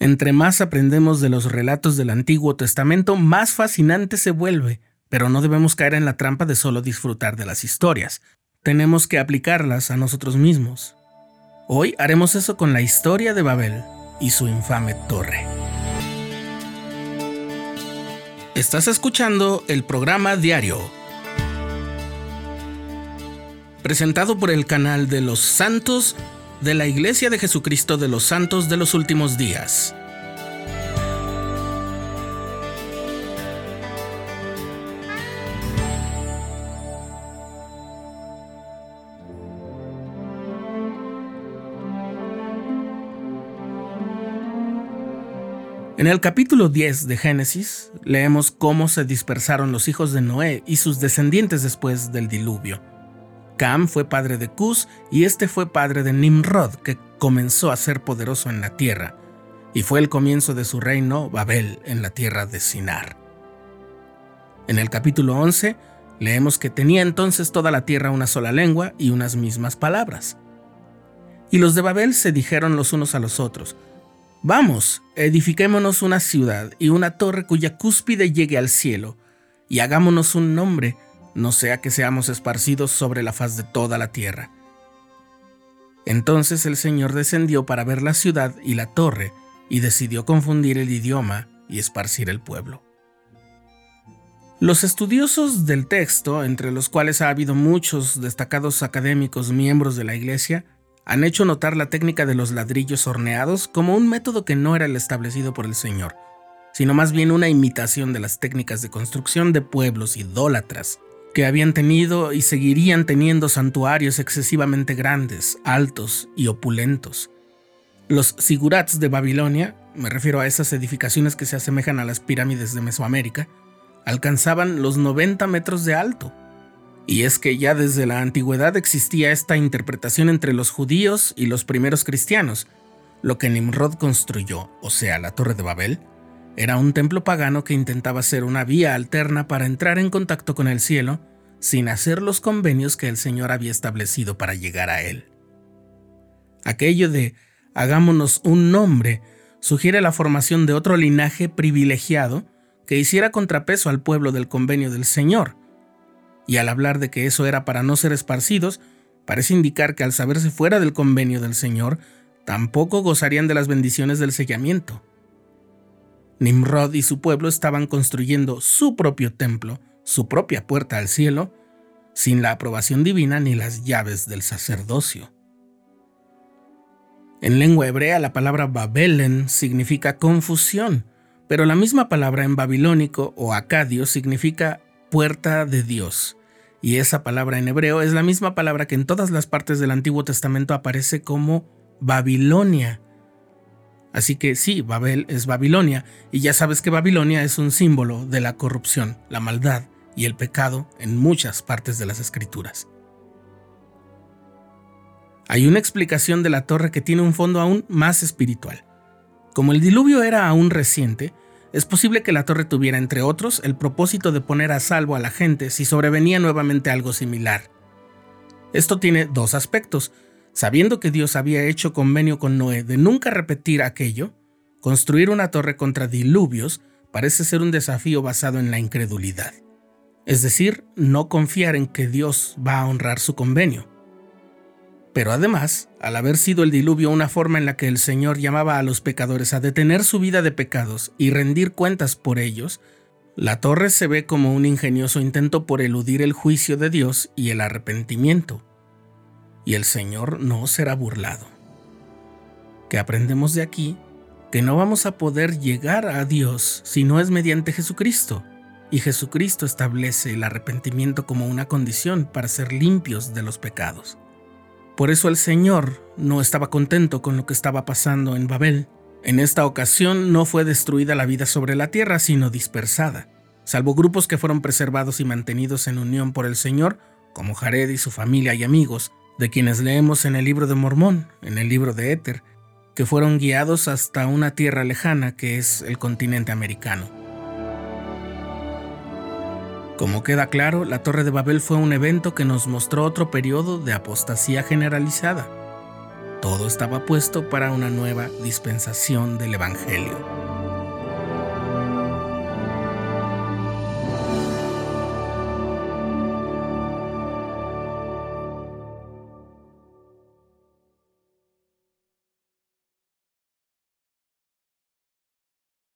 Entre más aprendemos de los relatos del Antiguo Testamento, más fascinante se vuelve, pero no debemos caer en la trampa de solo disfrutar de las historias. Tenemos que aplicarlas a nosotros mismos. Hoy haremos eso con la historia de Babel y su infame torre. Estás escuchando el programa diario, presentado por el canal de los santos de la Iglesia de Jesucristo de los Santos de los Últimos Días. En el capítulo 10 de Génesis leemos cómo se dispersaron los hijos de Noé y sus descendientes después del diluvio. Cam fue padre de Cus y este fue padre de Nimrod, que comenzó a ser poderoso en la tierra, y fue el comienzo de su reino Babel en la tierra de Sinar. En el capítulo 11 leemos que tenía entonces toda la tierra una sola lengua y unas mismas palabras. Y los de Babel se dijeron los unos a los otros, Vamos, edifiquémonos una ciudad y una torre cuya cúspide llegue al cielo, y hagámonos un nombre, no sea que seamos esparcidos sobre la faz de toda la tierra. Entonces el Señor descendió para ver la ciudad y la torre, y decidió confundir el idioma y esparcir el pueblo. Los estudiosos del texto, entre los cuales ha habido muchos destacados académicos miembros de la Iglesia, han hecho notar la técnica de los ladrillos horneados como un método que no era el establecido por el Señor, sino más bien una imitación de las técnicas de construcción de pueblos idólatras que habían tenido y seguirían teniendo santuarios excesivamente grandes, altos y opulentos. Los sigurats de Babilonia, me refiero a esas edificaciones que se asemejan a las pirámides de Mesoamérica, alcanzaban los 90 metros de alto. Y es que ya desde la antigüedad existía esta interpretación entre los judíos y los primeros cristianos. Lo que Nimrod construyó, o sea, la Torre de Babel, era un templo pagano que intentaba ser una vía alterna para entrar en contacto con el cielo sin hacer los convenios que el Señor había establecido para llegar a él. Aquello de hagámonos un nombre sugiere la formación de otro linaje privilegiado que hiciera contrapeso al pueblo del convenio del Señor. Y al hablar de que eso era para no ser esparcidos, parece indicar que al saberse fuera del convenio del Señor, tampoco gozarían de las bendiciones del sellamiento. Nimrod y su pueblo estaban construyendo su propio templo, su propia puerta al cielo, sin la aprobación divina ni las llaves del sacerdocio. En lengua hebrea la palabra Babelen significa confusión, pero la misma palabra en babilónico o acadio significa puerta de Dios, y esa palabra en hebreo es la misma palabra que en todas las partes del Antiguo Testamento aparece como Babilonia, Así que sí, Babel es Babilonia, y ya sabes que Babilonia es un símbolo de la corrupción, la maldad y el pecado en muchas partes de las escrituras. Hay una explicación de la torre que tiene un fondo aún más espiritual. Como el diluvio era aún reciente, es posible que la torre tuviera, entre otros, el propósito de poner a salvo a la gente si sobrevenía nuevamente algo similar. Esto tiene dos aspectos. Sabiendo que Dios había hecho convenio con Noé de nunca repetir aquello, construir una torre contra diluvios parece ser un desafío basado en la incredulidad. Es decir, no confiar en que Dios va a honrar su convenio. Pero además, al haber sido el diluvio una forma en la que el Señor llamaba a los pecadores a detener su vida de pecados y rendir cuentas por ellos, la torre se ve como un ingenioso intento por eludir el juicio de Dios y el arrepentimiento y el Señor no será burlado. Que aprendemos de aquí que no vamos a poder llegar a Dios si no es mediante Jesucristo, y Jesucristo establece el arrepentimiento como una condición para ser limpios de los pecados. Por eso el Señor no estaba contento con lo que estaba pasando en Babel. En esta ocasión no fue destruida la vida sobre la tierra, sino dispersada, salvo grupos que fueron preservados y mantenidos en unión por el Señor, como Jared y su familia y amigos, de quienes leemos en el libro de Mormón, en el libro de Éter, que fueron guiados hasta una tierra lejana que es el continente americano. Como queda claro, la Torre de Babel fue un evento que nos mostró otro periodo de apostasía generalizada. todo estaba puesto para una nueva dispensación del Evangelio.